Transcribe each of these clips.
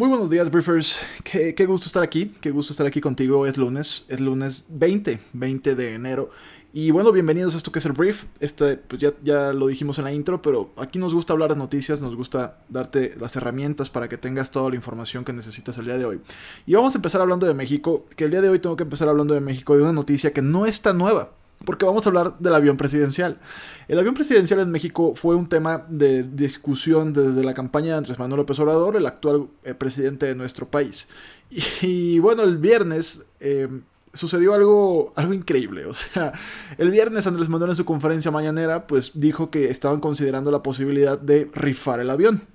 Muy buenos días, Briefers. Qué, gusto estar aquí. Qué gusto estar aquí contigo. Es lunes. Es lunes 20, 20 de enero. Y bueno, bienvenidos a esto que es el Brief. Este, pues ya, ya lo dijimos en la intro, pero aquí nos gusta hablar de noticias, nos gusta darte las herramientas para que tengas toda la información que necesitas el día de hoy. Y vamos a empezar hablando de México, que el día de hoy tengo que empezar hablando de México, de una noticia que no es tan nueva porque vamos a hablar del avión presidencial. El avión presidencial en México fue un tema de discusión desde la campaña de Andrés Manuel López Obrador, el actual eh, presidente de nuestro país. Y, bueno, el viernes eh, sucedió algo, algo increíble. O sea, el viernes Andrés Manuel en su conferencia mañanera pues dijo que estaban considerando la posibilidad de rifar el avión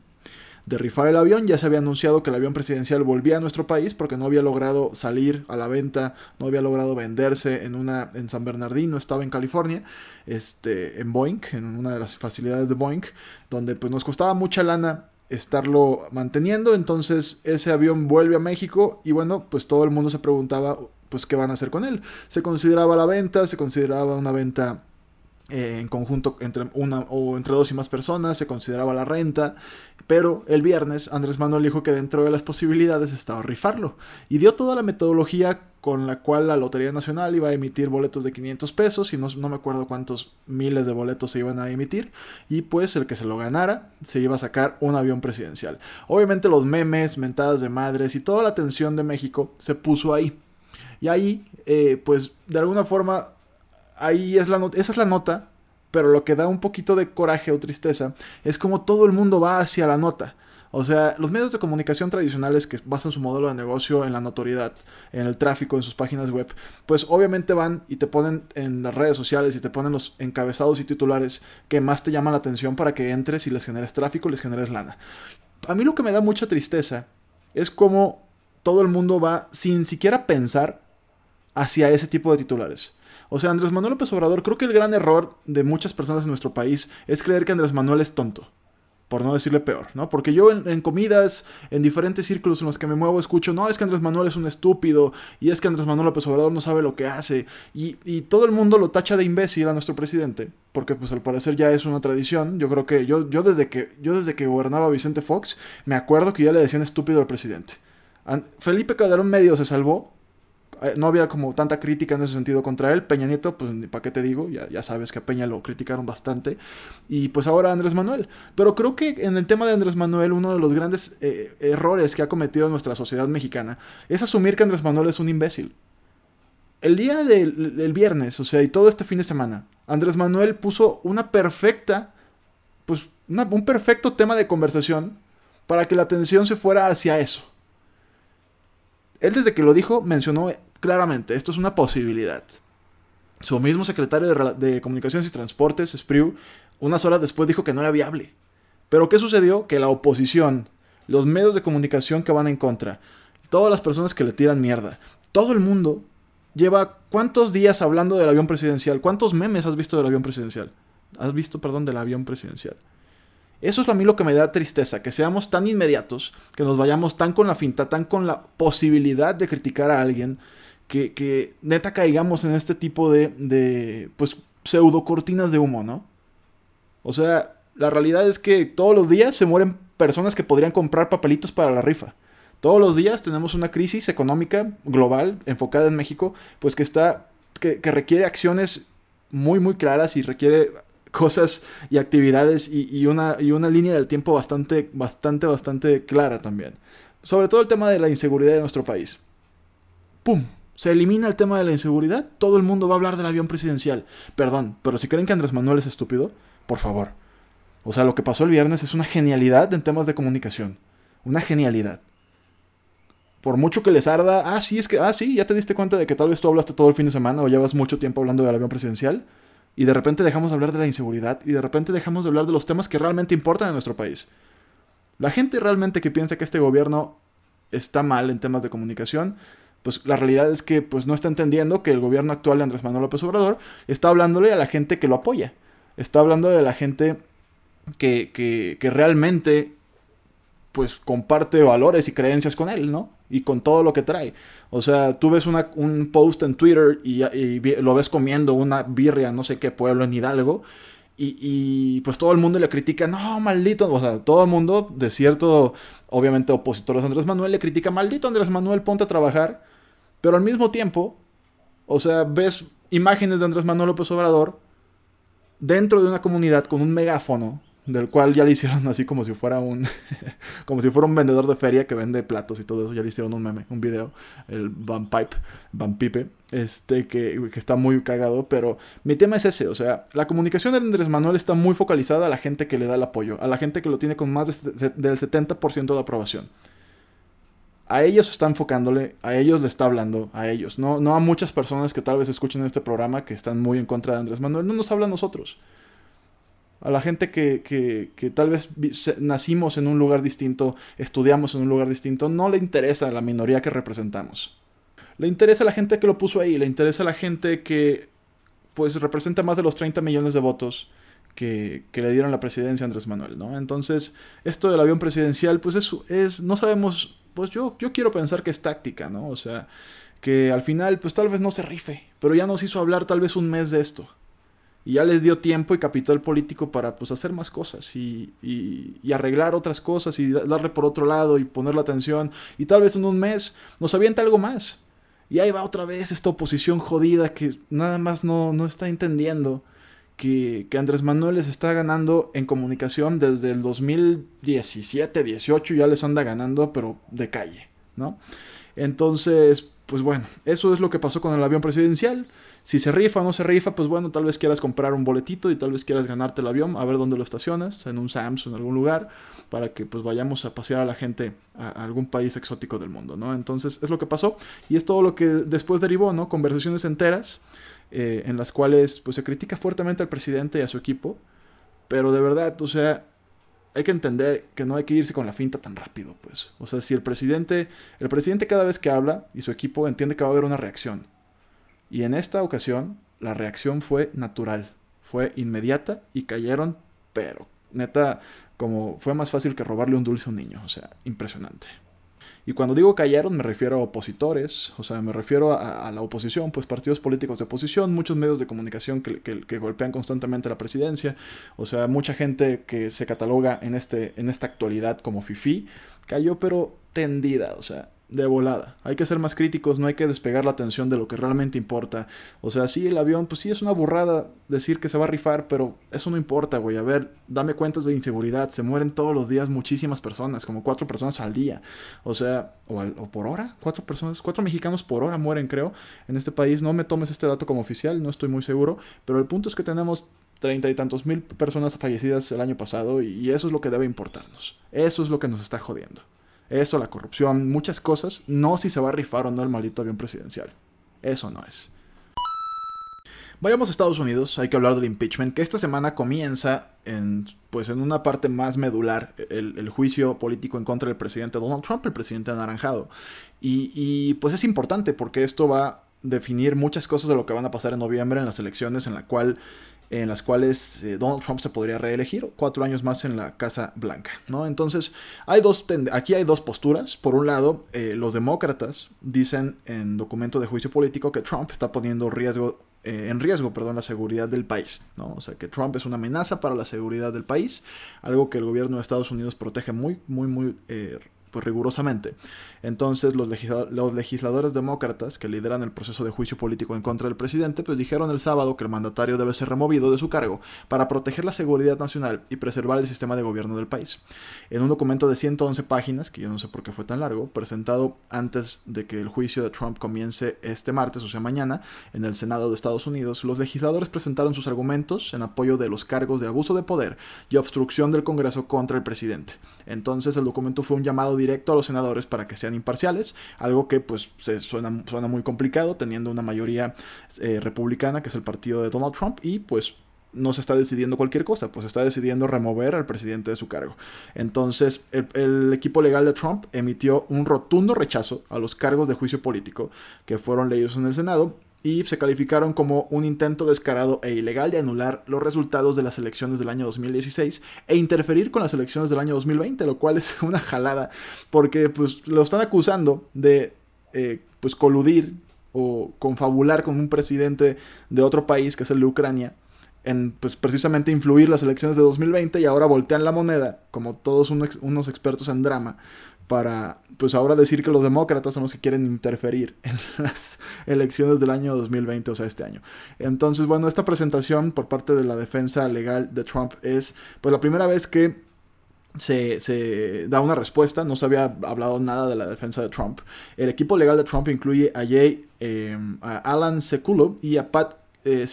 de rifar el avión. Ya se había anunciado que el avión presidencial volvía a nuestro país porque no había logrado salir a la venta, no había logrado venderse en una en San Bernardino, estaba en California, este en Boeing, en una de las facilidades de Boeing, donde pues nos costaba mucha lana estarlo manteniendo, entonces ese avión vuelve a México y bueno, pues todo el mundo se preguntaba pues qué van a hacer con él. Se consideraba la venta, se consideraba una venta eh, en conjunto entre una o entre dos y más personas, se consideraba la renta, pero el viernes Andrés Manuel dijo que dentro de las posibilidades estaba rifarlo y dio toda la metodología con la cual la Lotería Nacional iba a emitir boletos de 500 pesos y no, no me acuerdo cuántos miles de boletos se iban a emitir y pues el que se lo ganara se iba a sacar un avión presidencial. Obviamente los memes, mentadas de madres y toda la atención de México se puso ahí. Y ahí, eh, pues de alguna forma ahí es la esa es la nota, pero lo que da un poquito de coraje o tristeza es como todo el mundo va hacia la nota. O sea, los medios de comunicación tradicionales que basan su modelo de negocio en la notoriedad, en el tráfico, en sus páginas web, pues obviamente van y te ponen en las redes sociales y te ponen los encabezados y titulares que más te llaman la atención para que entres y les generes tráfico, les generes lana. A mí lo que me da mucha tristeza es como todo el mundo va sin siquiera pensar hacia ese tipo de titulares. O sea, Andrés Manuel López Obrador, creo que el gran error de muchas personas en nuestro país es creer que Andrés Manuel es tonto. Por no decirle peor, ¿no? Porque yo en, comidas, en diferentes círculos en los que me muevo, escucho, no, es que Andrés Manuel es un estúpido, y es que Andrés Manuel López Obrador no sabe lo que hace, y, y todo el mundo lo tacha de imbécil a nuestro presidente, porque pues al parecer ya es una tradición. Yo creo que yo, yo, desde, que, yo desde que gobernaba Vicente Fox, me acuerdo que ya le decían estúpido al presidente. Felipe Calderón medio se salvó, no había como tanta crítica en ese sentido contra él. Peña Nieto, pues para qué te digo, ya, ya sabes que a Peña lo criticaron bastante. Y pues ahora Andrés Manuel. Pero creo que en el tema de Andrés Manuel, uno de los grandes eh, errores que ha cometido nuestra sociedad mexicana es asumir que Andrés Manuel es un imbécil. El día del viernes, o sea, y todo este fin de semana, Andrés Manuel puso una perfecta, pues un perfecto tema de conversación para que la atención se fuera hacia eso. Él desde que lo dijo mencionó claramente, esto es una posibilidad. Su mismo secretario de, Comunicaciones y Transportes, Spriu, unas horas después dijo que no era viable. Pero ¿qué sucedió? Que la oposición, los medios de comunicación que van en contra, todas las personas que le tiran mierda, todo el mundo lleva cuántos días hablando del avión presidencial, cuántos memes has visto del avión presidencial. Has visto, perdón, del avión presidencial. Eso es a mí lo que me da tristeza, que seamos tan inmediatos, que nos vayamos tan con la finta, tan con la posibilidad de criticar a alguien, que, que neta caigamos en este tipo de, de, pues, pseudo cortinas de humo, ¿no? O sea, la realidad es que todos los días se mueren personas que podrían comprar papelitos para la rifa. Todos los días tenemos una crisis económica global enfocada en México, pues que está, que, que requiere acciones muy, muy claras y requiere cosas y actividades y, una, y una línea del tiempo bastante, bastante, bastante clara también. Sobre todo el tema de la inseguridad de nuestro país. ¡Pum! Se elimina el tema de la inseguridad, todo el mundo va a hablar del avión presidencial. Perdón, pero si creen que Andrés Manuel es estúpido, por favor. O sea, lo que pasó el viernes es una genialidad en temas de comunicación. Una genialidad. Por mucho que les arda, ah, sí, es que, ah, sí, ya te diste cuenta de que tal vez tú hablaste todo el fin de semana o llevas mucho tiempo hablando del avión presidencial. Y de repente dejamos de hablar de la inseguridad y de repente dejamos de hablar de los temas que realmente importan en nuestro país. La gente realmente que piensa que este gobierno está mal en temas de comunicación, pues la realidad es que pues no está entendiendo que el gobierno actual de Andrés Manuel López Obrador está hablándole a la gente que lo apoya. Está hablando de la gente que, que, que realmente pues comparte valores y creencias con él, ¿no? Y con todo lo que trae. O sea, tú ves un post en Twitter y, lo ves comiendo una birria, no sé qué pueblo en Hidalgo, y, pues todo el mundo le critica, no, maldito, o sea, todo el mundo, de cierto, obviamente opositores a Andrés Manuel, le critica, maldito Andrés Manuel, ponte a trabajar, pero al mismo tiempo, o sea, ves imágenes de Andrés Manuel López Obrador dentro de una comunidad con un megáfono del cual ya le hicieron así como si fuera un como si fuera un vendedor de feria que vende platos y todo eso, ya le hicieron un meme, un video, el Van Pipe, este que, que, está muy cagado, pero mi tema es ese, o sea, la comunicación de Andrés Manuel está muy focalizada a la gente que le da el apoyo, a la gente que lo tiene con más del 70% de aprobación. A ellos está enfocándole, a ellos le está hablando, a ellos, no, no a muchas personas que tal vez escuchen este programa que están muy en contra de Andrés Manuel, no nos habla a nosotros a la gente que, que, tal vez nacimos en un lugar distinto, estudiamos en un lugar distinto, no le interesa la minoría que representamos. Le interesa a la gente que lo puso ahí, le interesa a la gente que pues representa más de los 30 millones de votos que, que le dieron la presidencia a Andrés Manuel, ¿no? Entonces, esto del avión presidencial, pues es, es no sabemos, pues yo, yo quiero pensar que es táctica, ¿no? O sea, que al final, pues tal vez no se rife, pero ya nos hizo hablar tal vez un mes de esto y ya les dio tiempo y capital político para pues hacer más cosas y, y, arreglar otras cosas y darle por otro lado y poner la atención y tal vez en un mes nos avienta algo más. Y ahí va otra vez esta oposición jodida que nada más no, no está entendiendo que, que, Andrés Manuel les está ganando en comunicación desde el 2017, 18 ya les anda ganando pero de calle, ¿no? Entonces, pues bueno, eso es lo que pasó con el avión presidencial. Si se rifa o no se rifa, pues bueno, tal vez quieras comprar un boletito y tal vez quieras ganarte el avión, a ver dónde lo estacionas, en un Sams o en algún lugar, para que pues vayamos a pasear a la gente a, algún país exótico del mundo, ¿no? Entonces es lo que pasó y es todo lo que después derivó, ¿no? Conversaciones enteras eh, en las cuales pues se critica fuertemente al presidente y a su equipo, pero de verdad, o sea, hay que entender que no hay que irse con la finta tan rápido, pues. O sea, si el presidente, el presidente cada vez que habla y su equipo entiende que va a haber una reacción, y en esta ocasión la reacción fue natural, fue inmediata y cayeron, pero neta, como fue más fácil que robarle un dulce a un niño, o sea, impresionante. Y cuando digo cayeron me refiero a opositores, o sea, me refiero a, la oposición, pues partidos políticos de oposición, muchos medios de comunicación que, que, golpean constantemente la presidencia, o sea, mucha gente que se cataloga en, este, en esta actualidad como FIFI, cayó pero tendida, o sea, de volada. Hay que ser más críticos, no hay que despegar la atención de lo que realmente importa. O sea, sí, el avión, pues sí, es una burrada decir que se va a rifar, pero eso no importa, güey. A ver, dame cuentas de inseguridad. Se mueren todos los días muchísimas personas, como cuatro personas al día. O sea, o, o por hora, cuatro personas, cuatro mexicanos por hora mueren, creo, en este país. No me tomes este dato como oficial, no estoy muy seguro, pero el punto es que tenemos treinta y tantos mil personas fallecidas el año pasado y eso es lo que debe importarnos. Eso es lo que nos está jodiendo. Eso, la corrupción, muchas cosas. No si se va a rifar o no el maldito avión presidencial. Eso no es. Vayamos a Estados Unidos, hay que hablar del impeachment, que esta semana comienza en, pues en una parte más medular, el, juicio político en contra del presidente Donald Trump, el presidente anaranjado. Y, y, pues es importante porque esto va a definir muchas cosas de lo que van a pasar en noviembre en las elecciones en la cual en las cuales eh, Donald Trump se podría reelegir cuatro años más en la Casa Blanca, ¿no? Entonces, hay dos aquí hay dos posturas. Por un lado, eh, los demócratas dicen en documento de juicio político que Trump está poniendo riesgo, eh, en riesgo perdón, la seguridad del país, ¿no? O sea, que Trump es una amenaza para la seguridad del país, algo que el gobierno de Estados Unidos protege muy, muy, muy pues rigurosamente. Entonces los, los legisladores demócratas que lideran el proceso de juicio político en contra del presidente, pues dijeron el sábado que el mandatario debe ser removido de su cargo para proteger la seguridad nacional y preservar el sistema de gobierno del país. En un documento de 111 páginas, que yo no sé por qué fue tan largo, presentado antes de que el juicio de Trump comience este martes, o sea mañana, en el Senado de Estados Unidos, los legisladores presentaron sus argumentos en apoyo de los cargos de abuso de poder y obstrucción del Congreso contra el presidente. Entonces el documento fue un llamado directo a los senadores para que sean imparciales, algo que pues se suena, suena muy complicado teniendo una mayoría eh, republicana que es el partido de Donald Trump y pues no se está decidiendo cualquier cosa, pues está decidiendo remover al presidente de su cargo. Entonces, el, equipo legal de Trump emitió un rotundo rechazo a los cargos de juicio político que fueron leídos en el Senado y se calificaron como un intento descarado e ilegal de anular los resultados de las elecciones del año 2016 e interferir con las elecciones del año 2020, lo cual es una jalada porque pues lo están acusando de eh, pues coludir o confabular con un presidente de otro país que es el de Ucrania en pues precisamente influir las elecciones de 2020 y ahora voltean la moneda, como todos unos expertos en drama, para pues ahora decir que los demócratas son los que quieren interferir en las elecciones del año 2020, o sea, este año. Entonces, bueno, esta presentación por parte de la defensa legal de Trump es pues la primera vez que se, da una respuesta, no se había hablado nada de la defensa de Trump. El equipo legal de Trump incluye a Jay, eh, a Alan Sekulo y a Pat eh,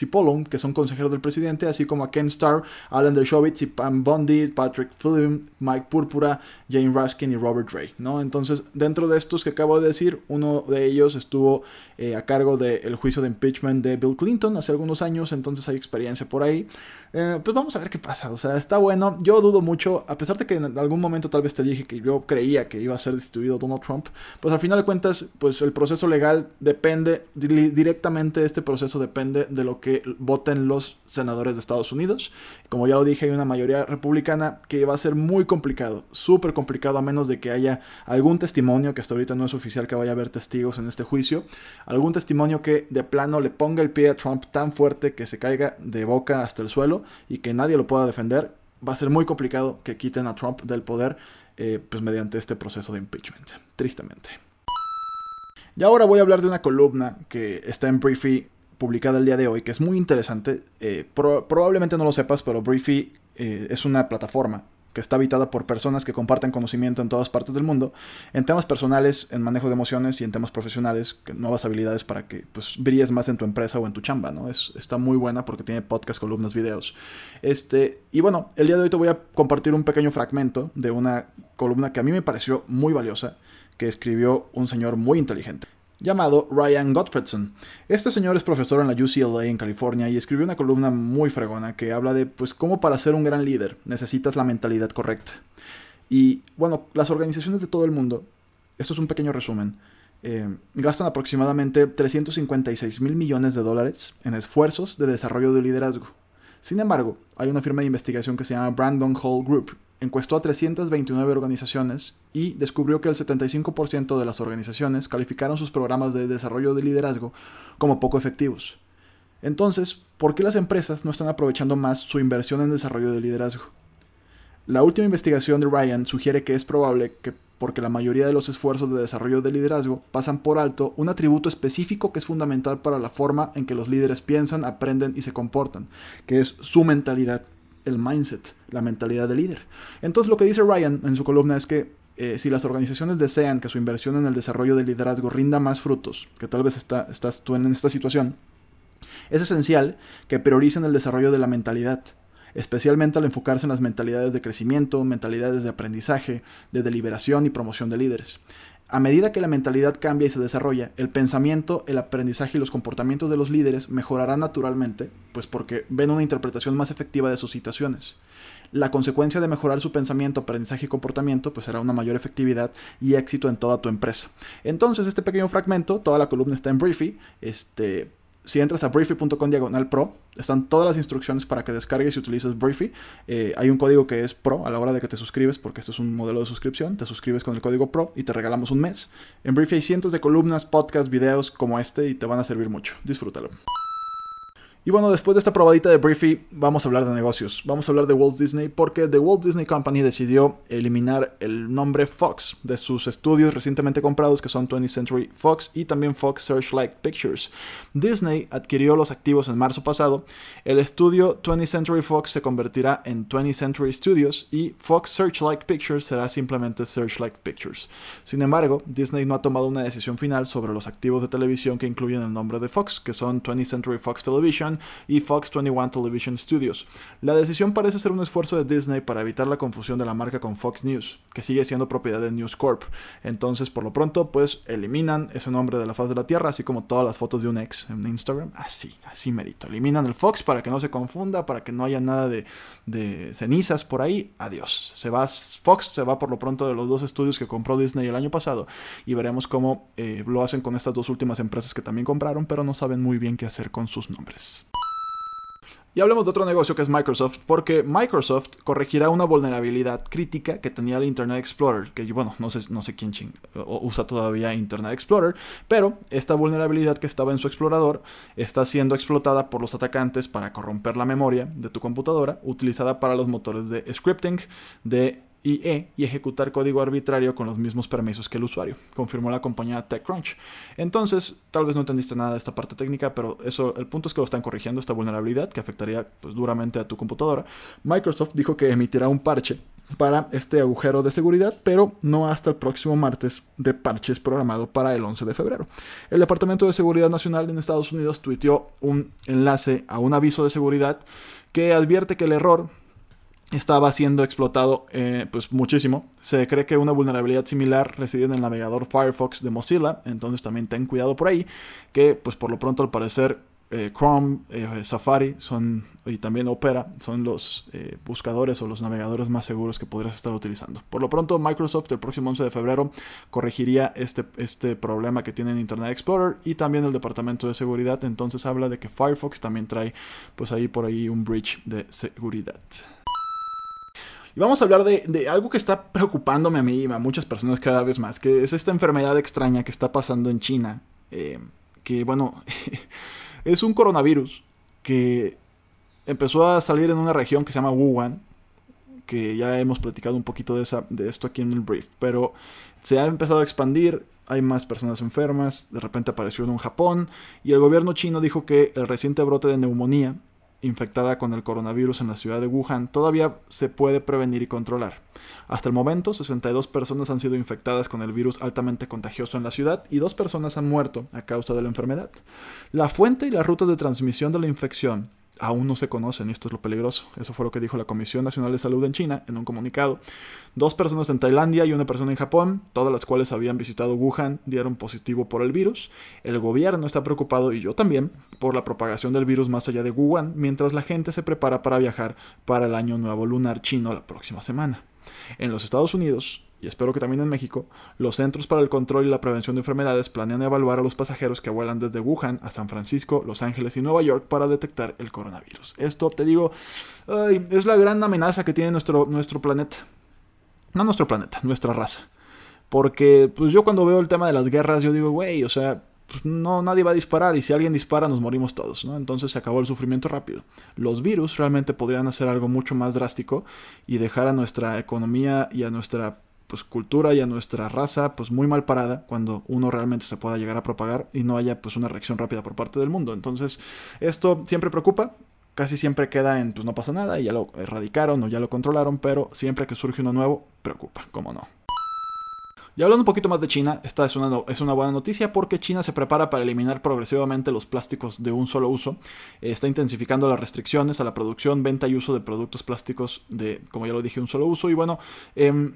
que son consejeros del presidente, así como a Ken Starr, Alan Dershowitz y Pam Bondi, Patrick Flynn, Mike Púrpura, Jane Raskin y Robert Ray, ¿no? Entonces, dentro de estos que acabo de decir, uno de ellos estuvo eh, a cargo del juicio de impeachment de Bill Clinton hace algunos años, entonces hay experiencia por ahí. Eh, pues vamos a ver qué pasa, o sea, está bueno. Yo dudo mucho, a pesar de que en algún momento tal vez te dije que yo creía que iba a ser destituido Donald Trump, pues al final de cuentas, pues el proceso legal depende, directamente este proceso depende de lo que voten los senadores de Estados Unidos. Como ya lo dije, hay una mayoría republicana que va a ser muy complicado, súper complicado, a menos de que haya algún testimonio, que hasta ahorita no es oficial que vaya a haber testigos en este juicio, algún testimonio que de plano le ponga el pie a Trump tan fuerte que se caiga de boca hasta el suelo y que nadie lo pueda defender. Va a ser muy complicado que quiten a Trump del poder eh, pues mediante este proceso de impeachment, tristemente. Y ahora voy a hablar de una columna que está en Briefy publicada el día de hoy, que es muy interesante. Eh, probablemente no lo sepas, pero Briefy eh, es una plataforma que está habitada por personas que comparten conocimiento en todas partes del mundo, en temas personales, en manejo de emociones y en temas profesionales, nuevas habilidades para que pues, brilles más en tu empresa o en tu chamba, ¿no? Es, está muy buena porque tiene podcast, columnas, videos. Este, y bueno, el día de hoy te voy a compartir un pequeño fragmento de una columna que a mí me pareció muy valiosa, que escribió un señor muy inteligente llamado Ryan Gottfredson. Este señor es profesor en la UCLA en California y escribió una columna muy fregona que habla de pues cómo para ser un gran líder necesitas la mentalidad correcta. Y bueno, las organizaciones de todo el mundo, esto es un pequeño resumen, eh, gastan aproximadamente 356 mil millones de dólares en esfuerzos de desarrollo de liderazgo. Sin embargo, hay una firma de investigación que se llama Brandon Hall Group encuestó a 329 organizaciones y descubrió que el 75% de las organizaciones calificaron sus programas de desarrollo de liderazgo como poco efectivos. Entonces, ¿por qué las empresas no están aprovechando más su inversión en desarrollo de liderazgo? La última investigación de Ryan sugiere que es probable que porque la mayoría de los esfuerzos de desarrollo de liderazgo pasan por alto un atributo específico que es fundamental para la forma en que los líderes piensan, aprenden y se comportan, que es su mentalidad el mindset, la mentalidad de líder. Entonces lo que dice Ryan en su columna es que eh, si las organizaciones desean que su inversión en el desarrollo del liderazgo rinda más frutos, que tal vez está, estás tú en esta situación, es esencial que prioricen el desarrollo de la mentalidad, especialmente al enfocarse en las mentalidades de crecimiento, mentalidades de aprendizaje, de deliberación y promoción de líderes. A medida que la mentalidad cambia y se desarrolla, el pensamiento, el aprendizaje y los comportamientos de los líderes mejorarán naturalmente, pues porque ven una interpretación más efectiva de sus situaciones. La consecuencia de mejorar su pensamiento, aprendizaje y comportamiento, pues será una mayor efectividad y éxito en toda tu empresa. Entonces, este pequeño fragmento, toda la columna está en Briefy, este, si entras a briefy.com diagonal pro, están todas las instrucciones para que descargues y utilices Briefy. Eh, hay un código que es pro a la hora de que te suscribes, porque esto es un modelo de suscripción. Te suscribes con el código pro y te regalamos un mes. En Briefy hay cientos de columnas, podcasts, videos como este y te van a servir mucho. Disfrútalo. Y bueno, después de esta probadita de Briefy, vamos a hablar de negocios. Wamos a hablar de Walt Disney porque The Walt Disney Company decidió eliminar el nombre Fox de sus estudios recientemente comprados, que son 20th Century Fox y también Fox Searchlight Pictures. Disney adquirió los activos en marzo pasado. El estudio 20th Century Fox se convertirá en 20th Century Studios y Fox Searchlight Pictures será simplemente Searchlight Pictures. Sin embargo, Disney no ha tomado una decisión final sobre los activos de televisión que incluyen el nombre de Fox, que son 20th Century Fox Television y Fox 21 Television Studios. La decisión parece ser un esfuerzo de Disney para evitar la confusión de la marca con Fox News, que sigue siendo propiedad de News Corp. Entonces, por lo pronto, pues eliminan ese nombre de la faz de la Tierra, así como todas las fotos de un ex en Instagram. Así, así merito. Eliminan el Fox para que no se confunda, para que no haya nada de, cenizas por ahí. Adiós. Se va Fox, se va por lo pronto de los dos estudios que compró Disney el año pasado y veremos cómo eh, lo hacen con estas dos últimas empresas que también compraron, pero no saben muy bien qué hacer con sus nombres. Y hablemos de otro negocio que es Microsoft, porque Microsoft corregirá una vulnerabilidad crítica que tenía el Internet Explorer, que bueno, no sé, no sé quién usa todavía Internet Explorer, pero esta vulnerabilidad que estaba en su explorador está siendo explotada por los atacantes para corromper la memoria de tu computadora, utilizada para los motores de scripting de IE y ejecutar código arbitrario con los mismos permisos que el usuario, confirmó la compañía TechCrunch. Entonces, tal vez no entendiste nada de esta parte técnica, pero eso, el punto es que lo están corrigiendo esta vulnerabilidad que afectaría pues, duramente a tu computadora. Microsoft dijo que emitirá un parche para este agujero de seguridad, pero no hasta el próximo martes de parches programado para el 11 de febrero. El Departamento de Seguridad Nacional en Estados Unidos tuiteó un enlace a un aviso de seguridad que advierte que el error estaba siendo explotado eh, pues muchísimo. Se cree que una vulnerabilidad similar reside en el navegador Firefox de Mozilla, entonces también ten cuidado por ahí, que pues por lo pronto al parecer eh, Chrome, eh, Safari son, y también Opera son los buscadores o los navegadores más seguros que podrías estar utilizando. Por lo pronto Microsoft el próximo 11 de febrero corregiría este, este problema que tiene en Internet Explorer y también el departamento de seguridad, entonces habla de que Firefox también trae pues ahí por ahí un breach de seguridad. Y vamos a hablar de, algo que está preocupándome a mí y a muchas personas cada vez más, que es esta enfermedad extraña que está pasando en China. Eh, que bueno, es un coronavirus que empezó a salir en una región que se llama Wuhan, que ya hemos platicado un poquito de, esa, de esto aquí en el brief, pero se ha empezado a expandir, hay más personas enfermas, de repente apareció en un Japón y el gobierno chino dijo que el reciente brote de neumonía infectada con el coronavirus en la ciudad de Wuhan todavía se puede prevenir y controlar. Hasta el momento, 62 personas han sido infectadas con el virus altamente contagioso en la ciudad y dos personas han muerto a causa de la enfermedad. La fuente y las rutas de transmisión de la infección aún no se conocen y esto es lo peligroso. Eso fue lo que dijo la Comisión Nacional de Salud en China en un comunicado. Dos personas en Tailandia y una persona en Japón, todas las cuales habían visitado Wuhan, dieron positivo por el virus. El gobierno está preocupado, y yo también, por la propagación del virus más allá de Wuhan, mientras la gente se prepara para viajar para el Año Nuevo Lunar chino la próxima semana. En los Estados Unidos, y espero que también en México, los Centros para el Control y la Prevención de Enfermedades planean evaluar a los pasajeros que vuelan desde Wuhan a San Francisco, Los Ángeles y Nueva York para detectar el coronavirus. Esto, te digo, es la gran amenaza que tiene nuestro, nuestro planeta. No nuestro planeta, nuestra raza. Porque, pues yo cuando veo el tema de las guerras, yo digo, güey, o sea, pues no, nadie va a disparar y si alguien dispara nos morimos todos, ¿no? Entonces se acabó el sufrimiento rápido. Los virus realmente podrían hacer algo mucho más drástico y dejar a nuestra economía y a nuestra pues, cultura y a nuestra raza pues muy mal parada cuando uno realmente se pueda llegar a propagar y no haya pues una reacción rápida por parte del mundo. Entonces esto siempre preocupa, casi siempre queda en pues no pasa nada y ya lo erradicaron o ya lo controlaron, pero siempre que surge uno nuevo preocupa, como no. Y hablando un poquito más de China, esta es una, es una buena noticia porque China se prepara para eliminar progresivamente los plásticos de un solo uso. está intensificando las restricciones a la producción, venta y uso de productos plásticos de, como ya lo dije, un solo uso. Y bueno, eh,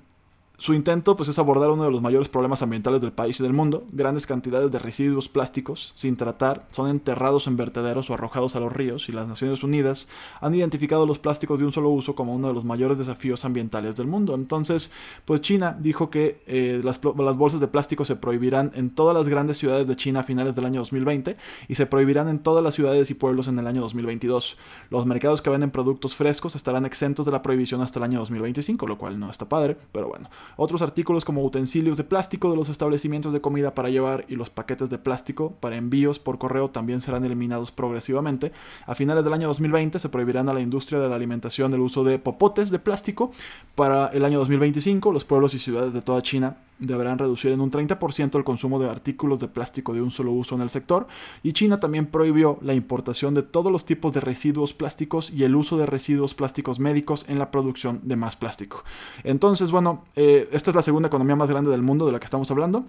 su intento pues, es abordar uno de los mayores problemas ambientales del país y del mundo. Grandes cantidades de residuos plásticos sin tratar son enterrados en vertederos o arrojados a los ríos y las Naciones Unidas han identificado los plásticos de un solo uso como uno de los mayores desafíos ambientales del mundo. Entonces, pues China dijo que eh, las, las, bolsas de plástico se prohibirán en todas las grandes ciudades de China a finales del año 2020 y se prohibirán en todas las ciudades y pueblos en el año 2022. Los mercados que venden productos frescos estarán exentos de la prohibición hasta el año 2025, lo cual no está padre, pero bueno. Otros artículos como utensilios de plástico de los establecimientos de comida para llevar y los paquetes de plástico para envíos por correo también serán eliminados progresivamente. A finales del año 2020 se prohibirán a la industria de la alimentación el uso de popotes de plástico. Para el año 2025 los pueblos y ciudades de toda China deberán reducir en un 30% el consumo de artículos de plástico de un solo uso en el sector y China también prohibió la importación de todos los tipos de residuos plásticos y el uso de residuos plásticos médicos en la producción de más plástico. Entonces, bueno, eh, esta es la segunda economía más grande del mundo de la que estamos hablando.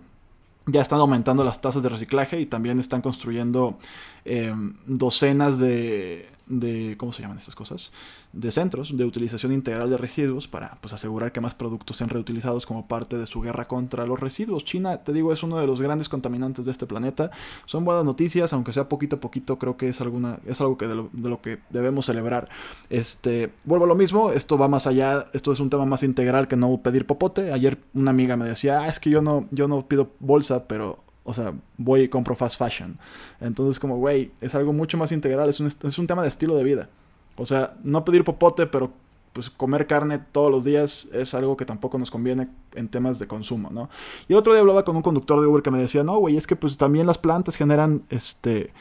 Ya están aumentando las tasas de reciclaje y también están construyendo eh, docenas de, de, ¿cómo se llaman estas cosas? De centros de utilización integral de residuos para pues, asegurar que más productos sean reutilizados como parte de su guerra contra los residuos. China, te digo, es uno de los grandes contaminantes de este planeta. Son buenas noticias, aunque sea poquito a poquito, creo que es, alguna, es algo que de, lo, que debemos celebrar. Este, vuelvo a lo mismo, esto va más allá, esto es un tema más integral que no pedir popote. Ayer una amiga me decía, ah, es que yo no, yo no pido bolsa, pero o sea, voy y compro fast fashion. Entonces, como, güey, es algo mucho más integral, es un, es un tema de estilo de vida. O sea, no pedir popote, pero pues comer carne todos los días es algo que tampoco nos conviene en temas de consumo, ¿no? Y el otro día hablaba con un conductor de Uber que me decía, no, güey, es que pues también las plantas generan, este,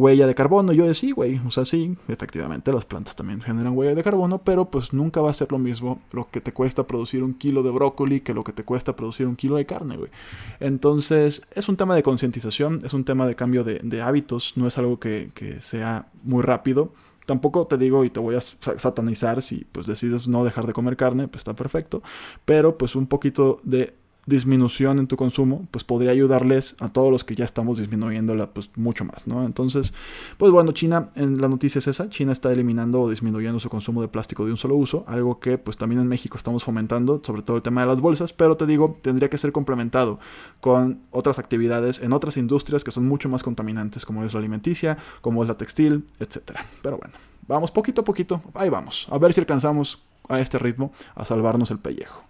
huella de carbono. yo decía, güey, o sea, sí, efectivamente las plantas también generan huella de carbono, pero pues nunca va a ser lo mismo lo que te cuesta producir un kilo de brócoli que lo que te cuesta producir un kilo de carne, güey. Entonces, es un tema de concientización, es un tema de cambio de, hábitos, no es algo que, que sea muy rápido. Tampoco te digo y te voy a satanizar si pues decides no dejar de comer carne, pues está perfecto. Pero pues un poquito de disminución en tu consumo, pues podría ayudarles a todos los que ya estamos disminuyéndola pues mucho más, ¿no? Entonces, pues bueno, China, en la noticia es esa, China está eliminando o disminuyendo su consumo de plástico de un solo uso, algo que pues también en México estamos fomentando, sobre todo el tema de las bolsas, pero te digo, tendría que ser complementado con otras actividades en otras industrias que son mucho más contaminantes, como es la alimenticia, como es la textil, etcétera. Pero bueno, vamos poquito a poquito, ahí vamos, a ver si alcanzamos a este ritmo a salvarnos el pellejo.